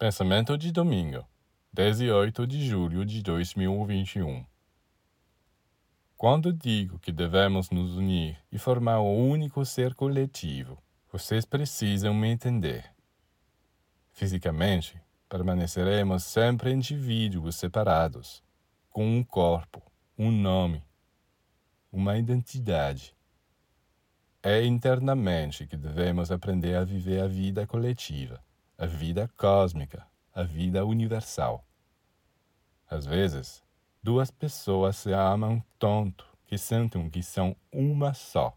Pensamento de domingo, 18 de julho de 2021. Quando digo que devemos nos unir e formar um único ser coletivo, vocês precisam me entender. Fisicamente, permaneceremos sempre indivíduos separados, com um corpo, um nome, uma identidade. É internamente que devemos aprender a viver a vida coletiva a vida cósmica, a vida universal. Às vezes, duas pessoas se amam tanto que sentem que são uma só,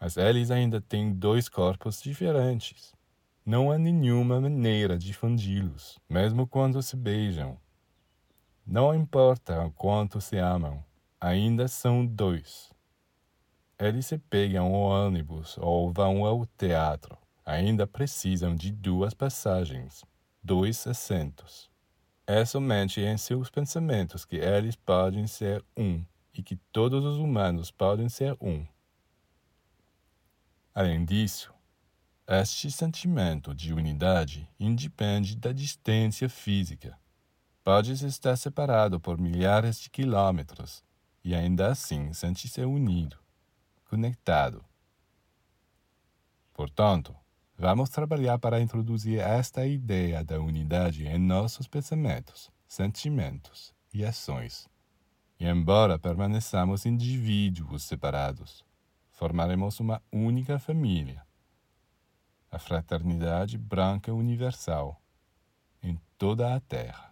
mas eles ainda têm dois corpos diferentes. Não há nenhuma maneira de fundi-los, mesmo quando se beijam. Não importa o quanto se amam, ainda são dois. Eles se pegam ao ônibus ou vão ao teatro ainda precisam de duas passagens, dois assentos. É somente em seus pensamentos que eles podem ser um e que todos os humanos podem ser um. Além disso, este sentimento de unidade independe da distância física. Podes estar separado por milhares de quilômetros e ainda assim sentir-se unido, conectado. Portanto, Vamos trabalhar para introduzir esta ideia da unidade em nossos pensamentos, sentimentos e ações. E embora permaneçamos indivíduos separados, formaremos uma única família, a fraternidade branca universal em toda a Terra.